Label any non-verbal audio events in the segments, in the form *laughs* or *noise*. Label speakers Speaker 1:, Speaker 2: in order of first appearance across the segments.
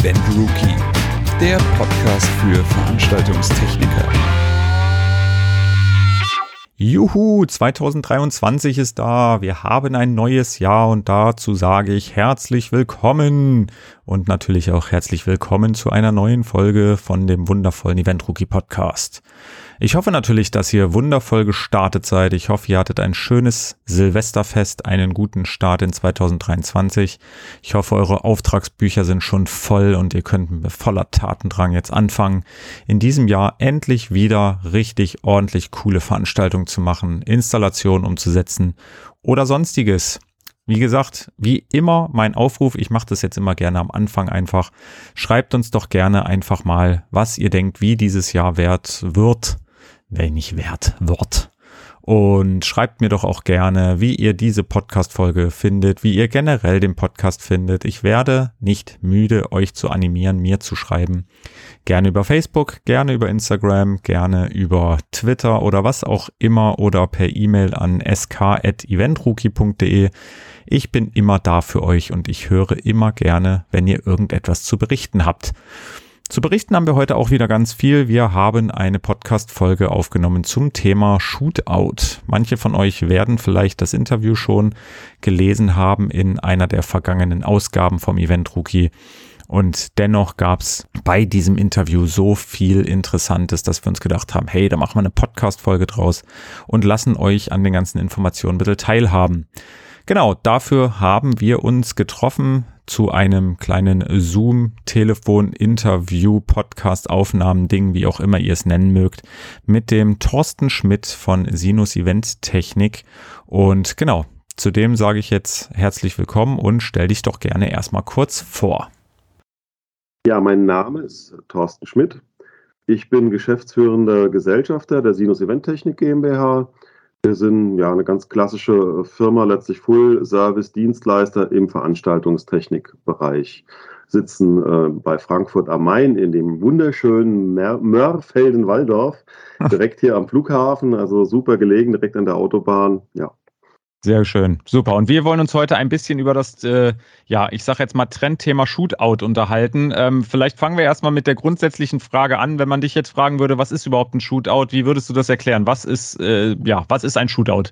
Speaker 1: Event Rookie, der Podcast für Veranstaltungstechniker. Juhu, 2023 ist da. Wir haben ein neues Jahr und dazu sage ich herzlich willkommen und natürlich auch herzlich willkommen zu einer neuen Folge von dem wundervollen Event Rookie Podcast. Ich hoffe natürlich, dass ihr wundervoll gestartet seid. Ich hoffe, ihr hattet ein schönes Silvesterfest, einen guten Start in 2023. Ich hoffe, eure Auftragsbücher sind schon voll und ihr könnt mit voller Tatendrang jetzt anfangen, in diesem Jahr endlich wieder richtig ordentlich coole Veranstaltungen zu machen, Installationen umzusetzen oder sonstiges. Wie gesagt, wie immer mein Aufruf, ich mache das jetzt immer gerne am Anfang einfach. Schreibt uns doch gerne einfach mal, was ihr denkt, wie dieses Jahr wert wird wenn nicht wert wird. Und schreibt mir doch auch gerne, wie ihr diese Podcast-Folge findet, wie ihr generell den Podcast findet. Ich werde nicht müde, euch zu animieren, mir zu schreiben. Gerne über Facebook, gerne über Instagram, gerne über Twitter oder was auch immer oder per E-Mail an sk.eventrookie.de. Ich bin immer da für euch und ich höre immer gerne, wenn ihr irgendetwas zu berichten habt. Zu berichten haben wir heute auch wieder ganz viel. Wir haben eine Podcast-Folge aufgenommen zum Thema Shootout. Manche von euch werden vielleicht das Interview schon gelesen haben in einer der vergangenen Ausgaben vom Event Rookie. Und dennoch gab es bei diesem Interview so viel Interessantes, dass wir uns gedacht haben, hey, da machen wir eine Podcast-Folge draus und lassen euch an den ganzen Informationen ein bisschen teilhaben. Genau, dafür haben wir uns getroffen zu einem kleinen Zoom-Telefon-Interview, Podcast-Aufnahmen-Ding, wie auch immer ihr es nennen mögt, mit dem Thorsten Schmidt von Sinus Event Technik. Und genau, zudem sage ich jetzt herzlich willkommen und stell dich doch gerne erstmal kurz vor.
Speaker 2: Ja, mein Name ist Thorsten Schmidt. Ich bin geschäftsführender Gesellschafter der Sinus Event Technik GmbH wir sind ja eine ganz klassische Firma, letztlich Full-Service-Dienstleister im Veranstaltungstechnikbereich. Sitzen äh, bei Frankfurt am Main in dem wunderschönen Mörfelden-Walldorf, direkt hier am Flughafen, also super gelegen, direkt an der Autobahn. Ja,
Speaker 1: sehr schön, super. Und wir wollen uns heute ein bisschen über das, äh, ja, ich sage jetzt mal Trendthema Shootout unterhalten. Ähm, vielleicht fangen wir erstmal mit der grundsätzlichen Frage an. Wenn man dich jetzt fragen würde, was ist überhaupt ein Shootout? Wie würdest du das erklären? Was ist, äh, ja, was ist ein Shootout?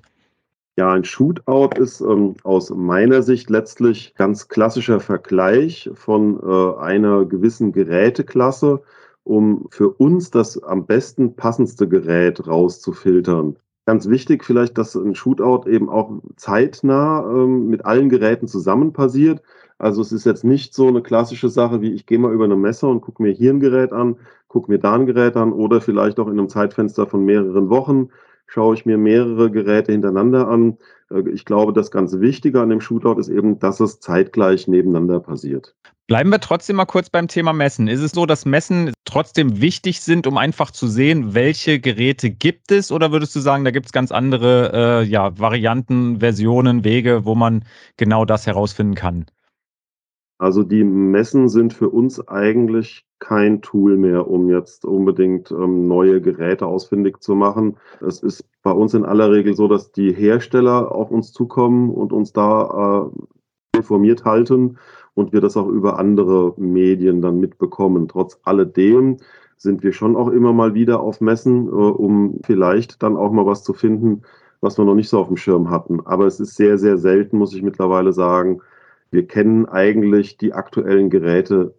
Speaker 2: Ja, ein Shootout ist ähm, aus meiner Sicht letztlich ganz klassischer Vergleich von äh, einer gewissen Geräteklasse, um für uns das am besten passendste Gerät rauszufiltern. Ganz wichtig vielleicht, dass ein Shootout eben auch zeitnah ähm, mit allen Geräten zusammen passiert. Also es ist jetzt nicht so eine klassische Sache wie ich gehe mal über eine Messe und gucke mir hier ein Gerät an, gucke mir da ein Gerät an oder vielleicht auch in einem Zeitfenster von mehreren Wochen schaue ich mir mehrere Geräte hintereinander an. Äh, ich glaube, das ganz Wichtige an dem Shootout ist eben, dass es zeitgleich nebeneinander passiert.
Speaker 1: Bleiben wir trotzdem mal kurz beim Thema Messen. Ist es so, dass Messen trotzdem wichtig sind, um einfach zu sehen, welche Geräte gibt es? Oder würdest du sagen, da gibt es ganz andere äh, ja, Varianten, Versionen, Wege, wo man genau das herausfinden kann?
Speaker 2: Also die Messen sind für uns eigentlich kein Tool mehr, um jetzt unbedingt ähm, neue Geräte ausfindig zu machen. Es ist bei uns in aller Regel so, dass die Hersteller auf uns zukommen und uns da äh, informiert halten und wir das auch über andere Medien dann mitbekommen. Trotz alledem sind wir schon auch immer mal wieder auf Messen, äh, um vielleicht dann auch mal was zu finden, was wir noch nicht so auf dem Schirm hatten. Aber es ist sehr, sehr selten, muss ich mittlerweile sagen. Wir kennen eigentlich die aktuellen Geräte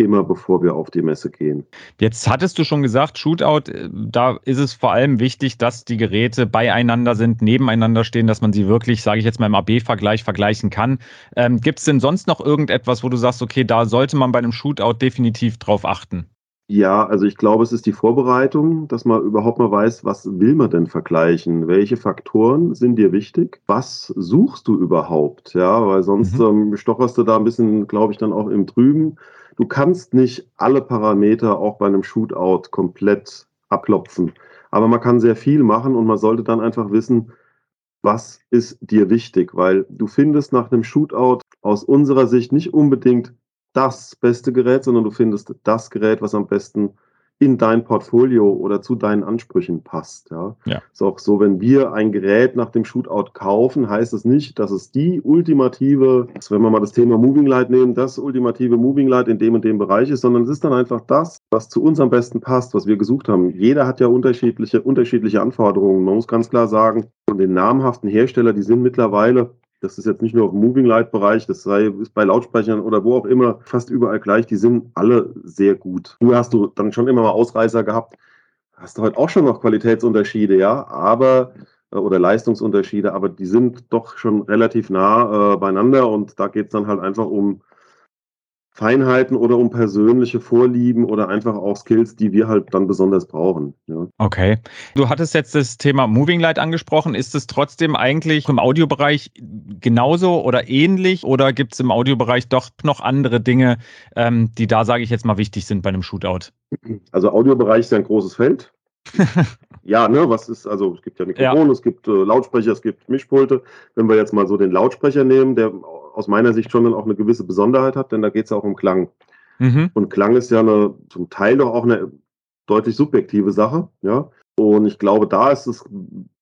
Speaker 2: immer bevor wir auf die Messe gehen.
Speaker 1: Jetzt hattest du schon gesagt, Shootout, äh, da ist es vor allem wichtig, dass die Geräte beieinander sind, nebeneinander stehen, dass man sie wirklich, sage ich jetzt mal im AB-Vergleich, vergleichen kann. Ähm, Gibt es denn sonst noch irgendetwas, wo du sagst, okay, da sollte man bei einem Shootout definitiv drauf achten?
Speaker 2: Ja, also ich glaube, es ist die Vorbereitung, dass man überhaupt mal weiß, was will man denn vergleichen? Welche Faktoren sind dir wichtig? Was suchst du überhaupt? Ja, weil sonst mhm. ähm, stocherst du da ein bisschen, glaube ich, dann auch im Trüben du kannst nicht alle Parameter auch bei einem Shootout komplett abklopfen. Aber man kann sehr viel machen und man sollte dann einfach wissen, was ist dir wichtig, weil du findest nach einem Shootout aus unserer Sicht nicht unbedingt das beste Gerät, sondern du findest das Gerät, was am besten in dein Portfolio oder zu deinen Ansprüchen passt. Ja.
Speaker 1: ja.
Speaker 2: Ist auch so, wenn wir ein Gerät nach dem Shootout kaufen, heißt es nicht, dass es die ultimative, wenn wir mal das Thema Moving Light nehmen, das ultimative Moving Light in dem und dem Bereich ist, sondern es ist dann einfach das, was zu uns am besten passt, was wir gesucht haben. Jeder hat ja unterschiedliche, unterschiedliche Anforderungen. Man muss ganz klar sagen, von den namhaften Hersteller, die sind mittlerweile das ist jetzt nicht nur im Moving Light Bereich, das sei ist bei Lautsprechern oder wo auch immer fast überall gleich. Die sind alle sehr gut. Du hast du dann schon immer mal Ausreißer gehabt. Hast du heute auch schon noch Qualitätsunterschiede, ja, aber äh, oder Leistungsunterschiede, aber die sind doch schon relativ nah äh, beieinander und da geht es dann halt einfach um Feinheiten oder um persönliche Vorlieben oder einfach auch Skills, die wir halt dann besonders brauchen. Ja.
Speaker 1: Okay. Du hattest jetzt das Thema Moving Light angesprochen. Ist es trotzdem eigentlich im Audiobereich genauso oder ähnlich oder gibt es im Audiobereich doch noch andere Dinge, ähm, die da, sage ich jetzt mal, wichtig sind bei einem Shootout?
Speaker 2: Also Audiobereich ist ja ein großes Feld. *laughs* ja, ne, was ist, also es gibt ja Mikrofone, ja. es gibt äh, Lautsprecher, es gibt Mischpulte. Wenn wir jetzt mal so den Lautsprecher nehmen, der aus meiner Sicht schon dann auch eine gewisse Besonderheit hat, denn da geht es ja auch um Klang. Mhm. Und Klang ist ja eine, zum Teil doch auch eine deutlich subjektive Sache, ja. Und ich glaube, da ist es,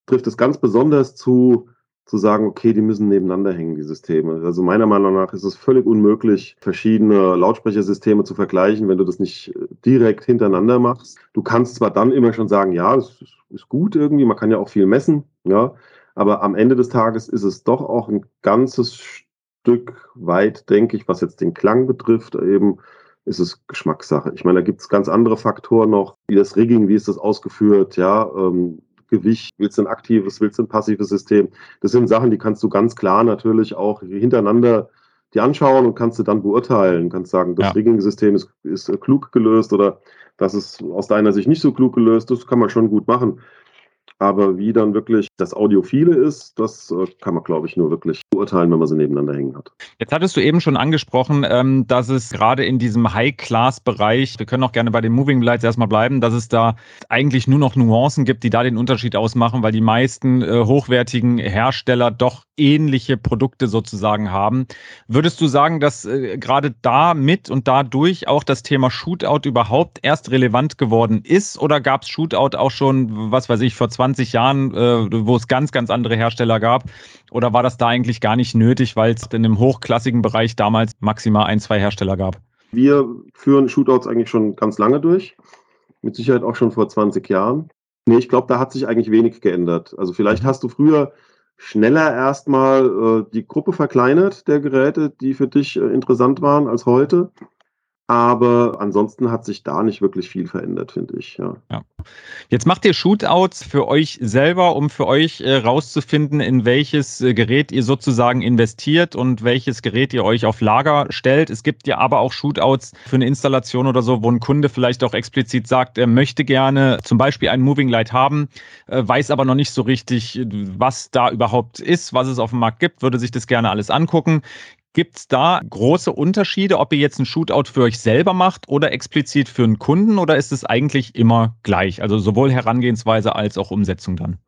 Speaker 2: trifft es ganz besonders zu, zu sagen, okay, die müssen nebeneinander hängen, die Systeme. Also meiner Meinung nach ist es völlig unmöglich, verschiedene Lautsprechersysteme zu vergleichen, wenn du das nicht direkt hintereinander machst. Du kannst zwar dann immer schon sagen, ja, das ist gut irgendwie, man kann ja auch viel messen, ja, aber am Ende des Tages ist es doch auch ein ganzes Stück weit, denke ich, was jetzt den Klang betrifft, eben ist es Geschmackssache. Ich meine, da gibt es ganz andere Faktoren noch, wie das Rigging, wie ist das ausgeführt, ja, ähm, Gewicht, willst du ein aktives, willst du ein passives System? Das sind Sachen, die kannst du ganz klar natürlich auch hintereinander dir anschauen und kannst du dann beurteilen. Kannst sagen, das ja. Rigging-System ist, ist klug gelöst oder das ist aus deiner Sicht nicht so klug gelöst. Das kann man schon gut machen. Aber wie dann wirklich das Audiophile ist, das äh, kann man, glaube ich, nur wirklich beurteilen, wenn man sie nebeneinander hängen hat.
Speaker 1: Jetzt hattest du eben schon angesprochen, ähm, dass es gerade in diesem High-Class-Bereich, wir können auch gerne bei den Moving Lights erstmal bleiben, dass es da eigentlich nur noch Nuancen gibt, die da den Unterschied ausmachen, weil die meisten äh, hochwertigen Hersteller doch ähnliche Produkte sozusagen haben. Würdest du sagen, dass äh, gerade damit und dadurch auch das Thema Shootout überhaupt erst relevant geworden ist? Oder gab es Shootout auch schon, was weiß ich, vor 20 20 Jahren, äh, wo es ganz, ganz andere Hersteller gab? Oder war das da eigentlich gar nicht nötig, weil es in dem hochklassigen Bereich damals maximal ein, zwei Hersteller gab?
Speaker 2: Wir führen Shootouts eigentlich schon ganz lange durch. Mit Sicherheit auch schon vor 20 Jahren. Nee, ich glaube, da hat sich eigentlich wenig geändert. Also vielleicht mhm. hast du früher schneller erstmal äh, die Gruppe verkleinert der Geräte, die für dich äh, interessant waren als heute. Aber ansonsten hat sich da nicht wirklich viel verändert, finde ich. Ja.
Speaker 1: ja. Jetzt macht ihr Shootouts für euch selber, um für euch äh, rauszufinden, in welches äh, Gerät ihr sozusagen investiert und welches Gerät ihr euch auf Lager stellt. Es gibt ja aber auch Shootouts für eine Installation oder so, wo ein Kunde vielleicht auch explizit sagt, er möchte gerne zum Beispiel ein Moving Light haben, äh, weiß aber noch nicht so richtig, was da überhaupt ist, was es auf dem Markt gibt, würde sich das gerne alles angucken. Gibt es da große Unterschiede, ob ihr jetzt ein Shootout für euch selber macht oder explizit für einen Kunden oder ist es eigentlich immer gleich? Also sowohl Herangehensweise als auch Umsetzung dann?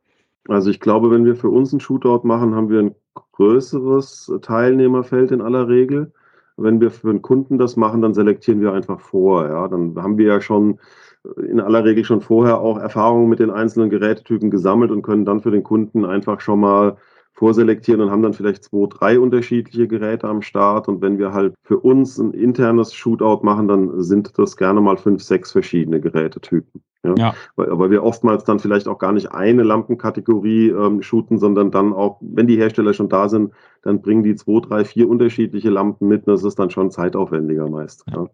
Speaker 2: Also ich glaube, wenn wir für uns ein Shootout machen, haben wir ein größeres Teilnehmerfeld in aller Regel. Wenn wir für einen Kunden das machen, dann selektieren wir einfach vor. Ja, dann haben wir ja schon in aller Regel schon vorher auch Erfahrungen mit den einzelnen Gerätetypen gesammelt und können dann für den Kunden einfach schon mal vorselektieren und haben dann vielleicht zwei, drei unterschiedliche Geräte am Start. Und wenn wir halt für uns ein internes Shootout machen, dann sind das gerne mal fünf, sechs verschiedene Gerätetypen. Ja? ja. Weil, weil wir oftmals dann vielleicht auch gar nicht eine Lampenkategorie ähm, shooten, sondern dann auch, wenn die Hersteller schon da sind, dann bringen die zwei, drei, vier unterschiedliche Lampen mit. Und das ist dann schon zeitaufwendiger meist. Ja.
Speaker 1: ja.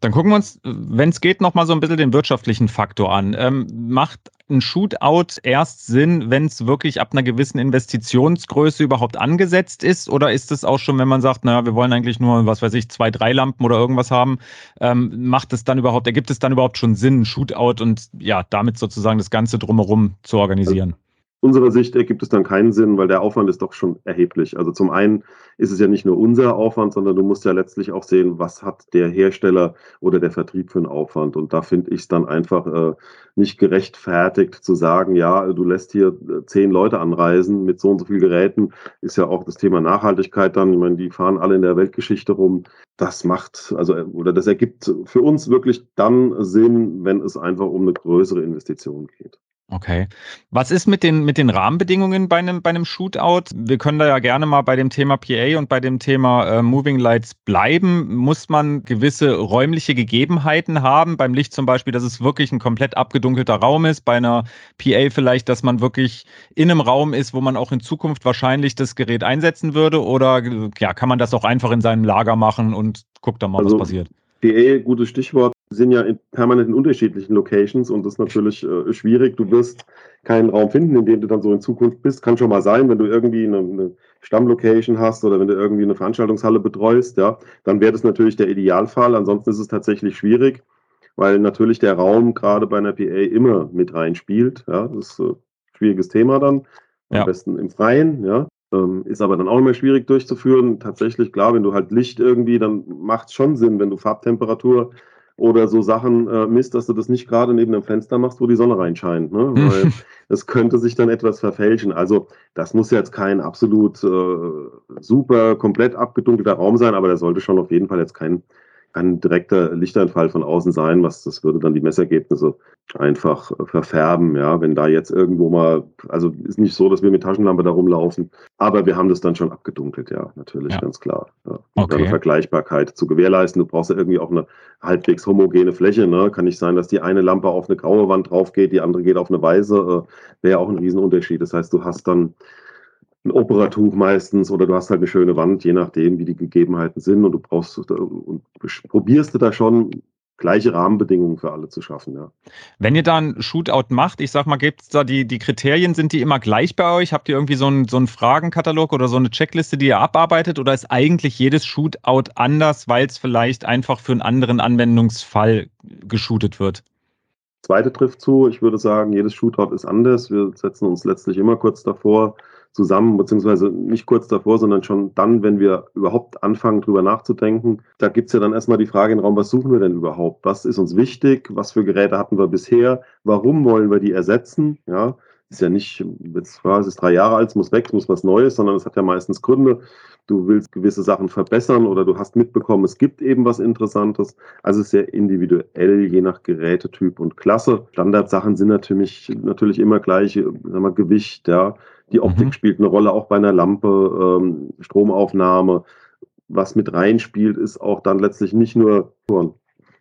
Speaker 1: Dann gucken wir uns, wenn es geht, nochmal so ein bisschen den wirtschaftlichen Faktor an. Ähm, macht ein Shootout erst Sinn, wenn es wirklich ab einer gewissen Investitionsgröße überhaupt angesetzt ist? Oder ist es auch schon, wenn man sagt, naja, wir wollen eigentlich nur, was weiß ich, zwei, drei Lampen oder irgendwas haben, ähm, macht es dann überhaupt, ergibt es dann überhaupt schon Sinn, ein Shootout und ja, damit sozusagen das Ganze drumherum zu organisieren?
Speaker 2: Unserer Sicht ergibt es dann keinen Sinn, weil der Aufwand ist doch schon erheblich. Also zum einen ist es ja nicht nur unser Aufwand, sondern du musst ja letztlich auch sehen, was hat der Hersteller oder der Vertrieb für einen Aufwand. Und da finde ich es dann einfach äh, nicht gerechtfertigt zu sagen, ja, du lässt hier äh, zehn Leute anreisen mit so und so vielen Geräten, ist ja auch das Thema Nachhaltigkeit dann. Ich meine, die fahren alle in der Weltgeschichte rum. Das macht, also, oder das ergibt für uns wirklich dann Sinn, wenn es einfach um eine größere Investition geht.
Speaker 1: Okay. Was ist mit den, mit den Rahmenbedingungen bei einem, bei einem Shootout? Wir können da ja gerne mal bei dem Thema PA und bei dem Thema äh, Moving Lights bleiben. Muss man gewisse räumliche Gegebenheiten haben? Beim Licht zum Beispiel, dass es wirklich ein komplett abgedunkelter Raum ist. Bei einer PA vielleicht, dass man wirklich in einem Raum ist, wo man auch in Zukunft wahrscheinlich das Gerät einsetzen würde? Oder ja, kann man das auch einfach in seinem Lager machen und guckt dann mal, also, was passiert?
Speaker 2: PA, gutes Stichwort sind ja in, permanent in unterschiedlichen Locations und das ist natürlich äh, schwierig. Du wirst keinen Raum finden, in dem du dann so in Zukunft bist. Kann schon mal sein, wenn du irgendwie eine, eine Stammlocation hast oder wenn du irgendwie eine Veranstaltungshalle betreust, ja, dann wäre das natürlich der Idealfall. Ansonsten ist es tatsächlich schwierig, weil natürlich der Raum gerade bei einer PA immer mit reinspielt. Ja, das ist ein schwieriges Thema dann. Am ja. besten im Freien, ja. Ähm, ist aber dann auch immer schwierig durchzuführen. Tatsächlich, klar, wenn du halt Licht irgendwie, dann macht es schon Sinn, wenn du Farbtemperatur oder so Sachen äh, misst, dass du das nicht gerade neben einem Fenster machst, wo die Sonne reinscheint. Ne? Weil *laughs* es könnte sich dann etwas verfälschen. Also das muss jetzt kein absolut äh, super, komplett abgedunkelter Raum sein, aber der sollte schon auf jeden Fall jetzt kein ein direkter Lichteinfall von außen sein, was das würde dann die Messergebnisse einfach verfärben, ja, wenn da jetzt irgendwo mal, also ist nicht so, dass wir mit Taschenlampe da rumlaufen, aber wir haben das dann schon abgedunkelt, ja, natürlich, ja. ganz klar. Ja. Okay. Eine Vergleichbarkeit zu gewährleisten, du brauchst ja irgendwie auch eine halbwegs homogene Fläche, ne? Kann nicht sein, dass die eine Lampe auf eine graue Wand drauf geht, die andere geht auf eine weiße, äh, wäre auch ein Riesenunterschied. Das heißt, du hast dann ein Operatuch meistens oder du hast halt eine schöne Wand, je nachdem, wie die Gegebenheiten sind und du brauchst und probierst du da schon gleiche Rahmenbedingungen für alle zu schaffen, ja.
Speaker 1: Wenn ihr da ein Shootout macht, ich sag mal, gibt es da die, die Kriterien, sind die immer gleich bei euch? Habt ihr irgendwie so einen, so einen Fragenkatalog oder so eine Checkliste, die ihr abarbeitet oder ist eigentlich jedes Shootout anders, weil es vielleicht einfach für einen anderen Anwendungsfall geshootet wird?
Speaker 2: Zweite trifft zu. Ich würde sagen, jedes Shootout ist anders. Wir setzen uns letztlich immer kurz davor, zusammen, beziehungsweise nicht kurz davor, sondern schon dann, wenn wir überhaupt anfangen, drüber nachzudenken. Da gibt es ja dann erstmal die Frage in den Raum, was suchen wir denn überhaupt? Was ist uns wichtig? Was für Geräte hatten wir bisher? Warum wollen wir die ersetzen? Ja, ist ja nicht, es ist drei Jahre alt, es muss weg, es muss was Neues, sondern es hat ja meistens Gründe. Du willst gewisse Sachen verbessern oder du hast mitbekommen, es gibt eben was Interessantes. Also sehr individuell, je nach Gerätetyp und Klasse. Standardsachen sind natürlich, natürlich immer gleich, sagen wir, Gewicht, ja. Die Optik mhm. spielt eine Rolle, auch bei einer Lampe, ähm, Stromaufnahme. Was mit reinspielt, ist auch dann letztlich nicht nur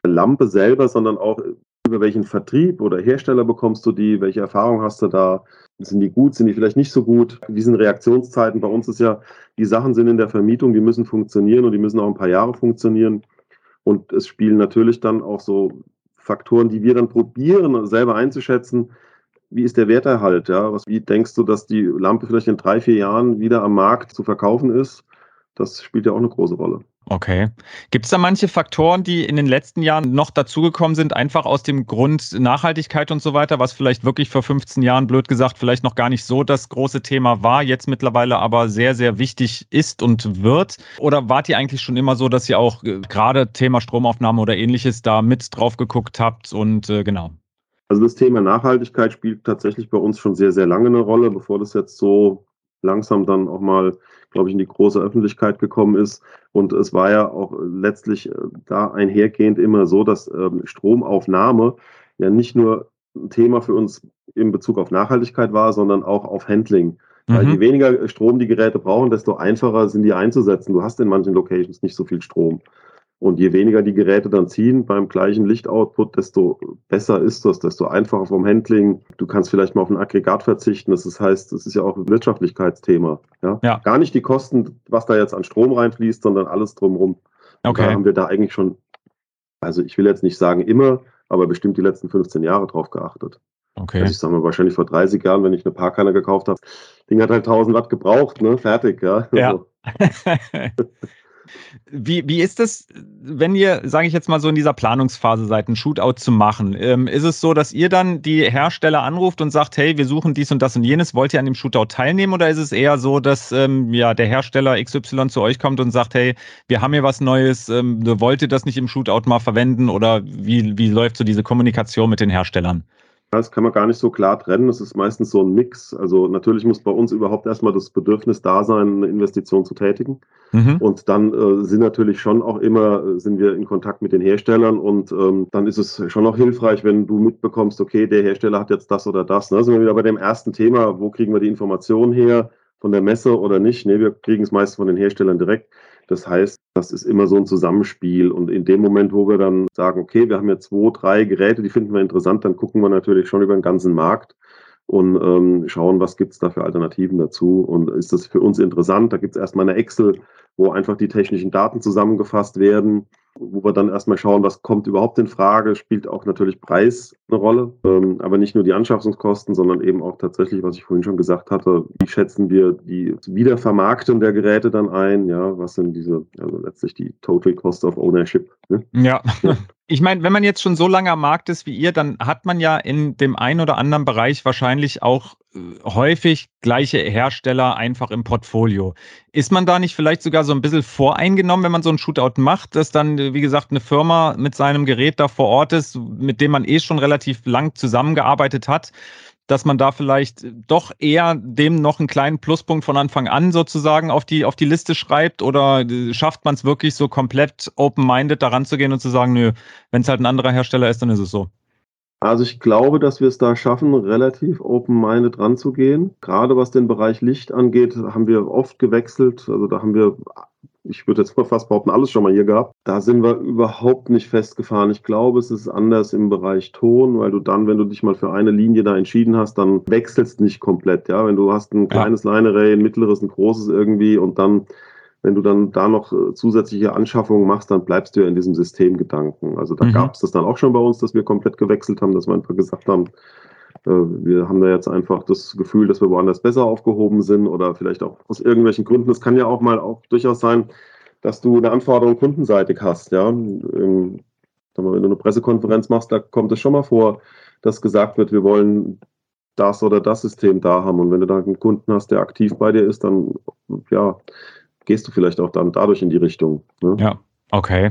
Speaker 2: Lampe selber, sondern auch über welchen Vertrieb oder Hersteller bekommst du die, welche Erfahrung hast du da, sind die gut, sind die vielleicht nicht so gut, wie sind Reaktionszeiten, bei uns ist ja, die Sachen sind in der Vermietung, die müssen funktionieren und die müssen auch ein paar Jahre funktionieren. Und es spielen natürlich dann auch so Faktoren, die wir dann probieren selber einzuschätzen, wie ist der Werterhalt, ja, was, wie denkst du, dass die Lampe vielleicht in drei, vier Jahren wieder am Markt zu verkaufen ist, das spielt ja auch eine große Rolle.
Speaker 1: Okay. Gibt es da manche Faktoren, die in den letzten Jahren noch dazugekommen sind, einfach aus dem Grund Nachhaltigkeit und so weiter, was vielleicht wirklich vor 15 Jahren, blöd gesagt, vielleicht noch gar nicht so das große Thema war, jetzt mittlerweile aber sehr, sehr wichtig ist und wird? Oder wart ihr eigentlich schon immer so, dass ihr auch äh, gerade Thema Stromaufnahme oder ähnliches da mit drauf geguckt habt und äh, genau?
Speaker 2: Also das Thema Nachhaltigkeit spielt tatsächlich bei uns schon sehr, sehr lange eine Rolle, bevor das jetzt so langsam dann auch mal, glaube ich, in die große Öffentlichkeit gekommen ist. Und es war ja auch letztlich äh, da einhergehend immer so, dass ähm, Stromaufnahme ja nicht nur ein Thema für uns in Bezug auf Nachhaltigkeit war, sondern auch auf Handling. Weil mhm. je weniger Strom die Geräte brauchen, desto einfacher sind die einzusetzen. Du hast in manchen Locations nicht so viel Strom. Und je weniger die Geräte dann ziehen beim gleichen Lichtoutput, desto besser ist das, desto einfacher vom Handling. Du kannst vielleicht mal auf ein Aggregat verzichten. Das heißt, das ist ja auch ein Wirtschaftlichkeitsthema. Ja? ja? Gar nicht die Kosten, was da jetzt an Strom reinfließt, sondern alles drumherum. Okay. da haben wir da eigentlich schon, also ich will jetzt nicht sagen immer, aber bestimmt die letzten 15 Jahre drauf geachtet. Okay. Also ich sage mal, wahrscheinlich vor 30 Jahren, wenn ich eine Parkanne gekauft habe, Ding hat halt 1000 Watt gebraucht, ne? Fertig, ja.
Speaker 1: Ja. *laughs* *laughs* Wie, wie ist es, wenn ihr, sage ich jetzt mal so in dieser Planungsphase seid, ein Shootout zu machen? Ähm, ist es so, dass ihr dann die Hersteller anruft und sagt, hey, wir suchen dies und das und jenes, wollt ihr an dem Shootout teilnehmen? Oder ist es eher so, dass ähm, ja, der Hersteller XY zu euch kommt und sagt, hey, wir haben hier was Neues, ähm, wollt ihr das nicht im Shootout mal verwenden? Oder wie, wie läuft so diese Kommunikation mit den Herstellern?
Speaker 2: Das kann man gar nicht so klar trennen. Das ist meistens so ein Mix. Also natürlich muss bei uns überhaupt erstmal das Bedürfnis da sein, eine Investition zu tätigen. Mhm. Und dann äh, sind natürlich schon auch immer, äh, sind wir in Kontakt mit den Herstellern und ähm, dann ist es schon auch hilfreich, wenn du mitbekommst, okay, der Hersteller hat jetzt das oder das. Ne? Sind wir wieder bei dem ersten Thema, wo kriegen wir die Informationen her, von der Messe oder nicht? Ne, wir kriegen es meist von den Herstellern direkt. Das heißt, das ist immer so ein Zusammenspiel. Und in dem Moment, wo wir dann sagen, okay, wir haben jetzt zwei, drei Geräte, die finden wir interessant, dann gucken wir natürlich schon über den ganzen Markt und ähm, schauen, was gibt es da für Alternativen dazu. Und ist das für uns interessant? Da gibt es erstmal eine Excel, wo einfach die technischen Daten zusammengefasst werden wo wir dann erstmal schauen, was kommt überhaupt in Frage, spielt auch natürlich Preis eine Rolle, ähm, aber nicht nur die Anschaffungskosten, sondern eben auch tatsächlich, was ich vorhin schon gesagt hatte, wie schätzen wir die Wiedervermarktung der Geräte dann ein, ja, was sind diese, also letztlich die Total Cost of Ownership.
Speaker 1: Ne? Ja. ja. *laughs* Ich meine, wenn man jetzt schon so lange am Markt ist wie ihr, dann hat man ja in dem einen oder anderen Bereich wahrscheinlich auch häufig gleiche Hersteller einfach im Portfolio. Ist man da nicht vielleicht sogar so ein bisschen voreingenommen, wenn man so ein Shootout macht, dass dann, wie gesagt, eine Firma mit seinem Gerät da vor Ort ist, mit dem man eh schon relativ lang zusammengearbeitet hat? dass man da vielleicht doch eher dem noch einen kleinen Pluspunkt von Anfang an sozusagen auf die, auf die Liste schreibt? Oder schafft man es wirklich so komplett open-minded daran zu gehen und zu sagen, nö, wenn es halt ein anderer Hersteller ist, dann ist es so?
Speaker 2: Also ich glaube, dass wir es da schaffen, relativ open-minded ranzugehen. Gerade was den Bereich Licht angeht, haben wir oft gewechselt. Also da haben wir ich würde jetzt mal fast behaupten, alles schon mal hier gehabt. Da sind wir überhaupt nicht festgefahren. Ich glaube, es ist anders im Bereich Ton, weil du dann, wenn du dich mal für eine Linie da entschieden hast, dann wechselst nicht komplett. Ja, wenn du hast ein kleines ja. Line Array, ein mittleres, ein großes irgendwie und dann wenn du dann da noch äh, zusätzliche Anschaffungen machst, dann bleibst du ja in diesem Systemgedanken. Also da mhm. gab es das dann auch schon bei uns, dass wir komplett gewechselt haben, dass wir einfach gesagt haben, äh, wir haben da jetzt einfach das Gefühl, dass wir woanders besser aufgehoben sind oder vielleicht auch aus irgendwelchen Gründen. Es kann ja auch mal auch durchaus sein, dass du eine Anforderung kundenseitig hast. Ja? Wenn du eine Pressekonferenz machst, da kommt es schon mal vor, dass gesagt wird, wir wollen das oder das System da haben. Und wenn du da einen Kunden hast, der aktiv bei dir ist, dann ja, gehst du vielleicht auch dann dadurch in die Richtung.
Speaker 1: Ne? Ja, okay.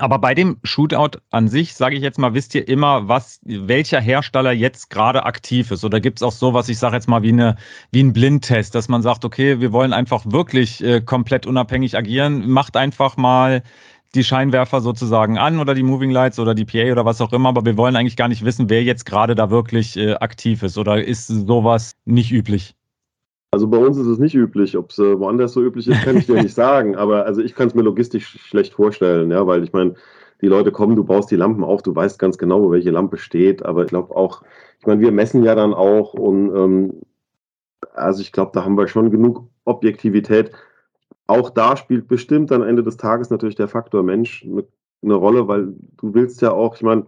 Speaker 1: Aber bei dem Shootout an sich, sage ich jetzt mal, wisst ihr immer, was, welcher Hersteller jetzt gerade aktiv ist? Oder gibt es auch sowas, ich sage jetzt mal, wie, eine, wie ein Blindtest, dass man sagt, okay, wir wollen einfach wirklich äh, komplett unabhängig agieren, macht einfach mal die Scheinwerfer sozusagen an oder die Moving Lights oder die PA oder was auch immer, aber wir wollen eigentlich gar nicht wissen, wer jetzt gerade da wirklich äh, aktiv ist. Oder ist sowas nicht üblich?
Speaker 2: Also bei uns ist es nicht üblich. Ob es äh, woanders so üblich ist, kann ich dir nicht sagen. Aber also ich kann es mir logistisch schlecht vorstellen, ja, weil ich meine, die Leute kommen, du baust die Lampen auf, du weißt ganz genau, wo welche Lampe steht. Aber ich glaube auch, ich meine, wir messen ja dann auch und ähm, also ich glaube, da haben wir schon genug Objektivität. Auch da spielt bestimmt am Ende des Tages natürlich der Faktor Mensch eine, eine Rolle, weil du willst ja auch, ich meine,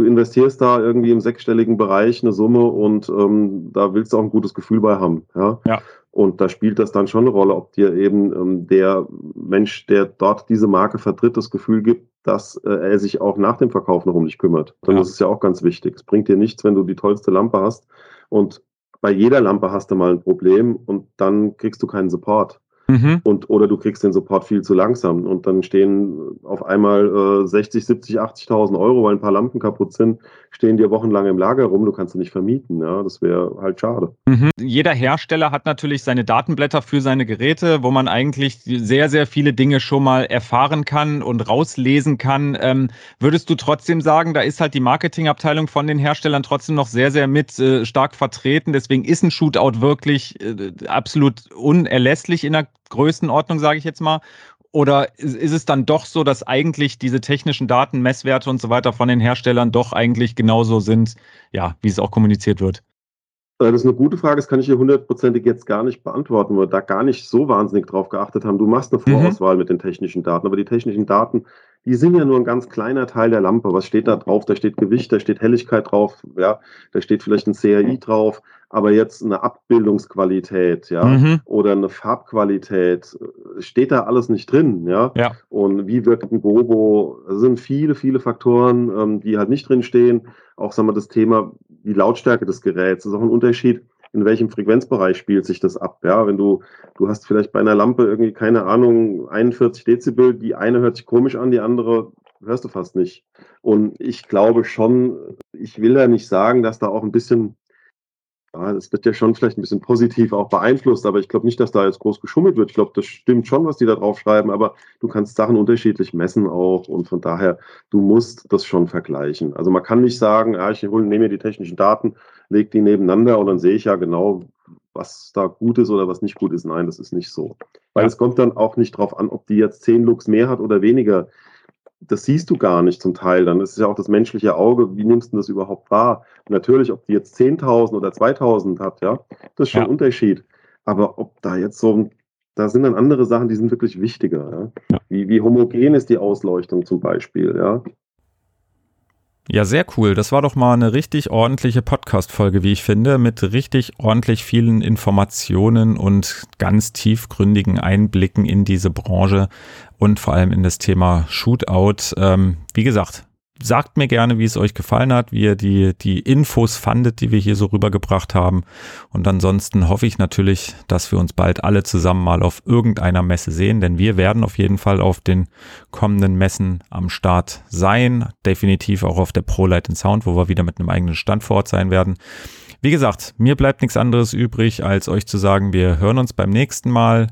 Speaker 2: du investierst da irgendwie im sechsstelligen Bereich eine Summe und ähm, da willst du auch ein gutes Gefühl bei haben. Ja? ja. Und da spielt das dann schon eine Rolle, ob dir eben ähm, der Mensch, der dort diese Marke vertritt, das Gefühl gibt, dass äh, er sich auch nach dem Verkauf noch um dich kümmert. Dann ja. ist es ja auch ganz wichtig. Es bringt dir nichts, wenn du die tollste Lampe hast und bei jeder Lampe hast du mal ein Problem und dann kriegst du keinen Support. Mhm. Und, oder du kriegst den Support viel zu langsam und dann stehen auf einmal äh, 60, 70, 80.000 Euro, weil ein paar Lampen kaputt sind, stehen dir wochenlang im Lager rum, du kannst sie nicht vermieten. Ja, das wäre halt schade.
Speaker 1: Mhm. Jeder Hersteller hat natürlich seine Datenblätter für seine Geräte, wo man eigentlich sehr, sehr viele Dinge schon mal erfahren kann und rauslesen kann. Ähm, würdest du trotzdem sagen, da ist halt die Marketingabteilung von den Herstellern trotzdem noch sehr, sehr mit äh, stark vertreten? Deswegen ist ein Shootout wirklich äh, absolut unerlässlich in der Größenordnung, sage ich jetzt mal? Oder ist es dann doch so, dass eigentlich diese technischen Daten, Messwerte und so weiter von den Herstellern doch eigentlich genauso sind, ja, wie es auch kommuniziert wird?
Speaker 2: Äh, das ist eine gute Frage, das kann ich hier hundertprozentig jetzt gar nicht beantworten, weil wir da gar nicht so wahnsinnig drauf geachtet haben. Du machst eine mhm. Vorauswahl mhm. mit den technischen Daten, aber die technischen Daten, die sind ja nur ein ganz kleiner Teil der Lampe. Was steht da drauf? Da steht Gewicht, da steht Helligkeit drauf, ja, da steht vielleicht ein CRI drauf, aber jetzt eine Abbildungsqualität, ja, mhm. oder eine Farbqualität, steht da alles nicht drin, ja.
Speaker 1: ja.
Speaker 2: Und wie wirkt ein Gobo? Es sind viele, viele Faktoren, ähm, die halt nicht drin stehen. Auch sagen wir das Thema, die Lautstärke des Geräts, das ist auch ein Unterschied in welchem Frequenzbereich spielt sich das ab. Ja, wenn du, du hast vielleicht bei einer Lampe irgendwie, keine Ahnung, 41 Dezibel, die eine hört sich komisch an, die andere hörst du fast nicht. Und ich glaube schon, ich will ja nicht sagen, dass da auch ein bisschen, ja, das wird ja schon vielleicht ein bisschen positiv auch beeinflusst, aber ich glaube nicht, dass da jetzt groß geschummelt wird. Ich glaube, das stimmt schon, was die da drauf schreiben, aber du kannst Sachen unterschiedlich messen auch und von daher, du musst das schon vergleichen. Also man kann nicht sagen, ja, ich hole, nehme mir die technischen Daten, lege die nebeneinander und dann sehe ich ja genau, was da gut ist oder was nicht gut ist. Nein, das ist nicht so. Weil es kommt dann auch nicht drauf an, ob die jetzt 10 Lux mehr hat oder weniger. Das siehst du gar nicht zum Teil. Dann ist es ja auch das menschliche Auge. Wie nimmst du das überhaupt wahr? Natürlich, ob die jetzt 10.000 oder 2.000 hat, ja, das ist schon ja. ein Unterschied. Aber ob da jetzt so ein da sind dann andere Sachen, die sind wirklich wichtiger. Ja? Ja. Wie, wie homogen ist die Ausleuchtung zum Beispiel, ja?
Speaker 1: Ja, sehr cool. Das war doch mal eine richtig ordentliche Podcast-Folge, wie ich finde, mit richtig ordentlich vielen Informationen und ganz tiefgründigen Einblicken in diese Branche und vor allem in das Thema Shootout. Ähm, wie gesagt, sagt mir gerne, wie es euch gefallen hat, wie ihr die, die Infos fandet, die wir hier so rübergebracht haben. Und ansonsten hoffe ich natürlich, dass wir uns bald alle zusammen mal auf irgendeiner Messe sehen, denn wir werden auf jeden Fall auf den kommenden Messen am Start sein. Definitiv auch auf der ProLight Sound, wo wir wieder mit einem eigenen Stand vor Ort sein werden. Wie gesagt, mir bleibt nichts anderes übrig, als euch zu sagen, wir hören uns beim nächsten Mal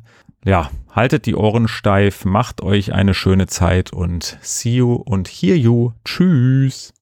Speaker 1: ja, haltet die Ohren steif, macht euch eine schöne Zeit und see you und hear you. Tschüss.